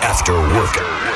After work.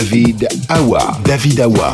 David Awa. David Awa.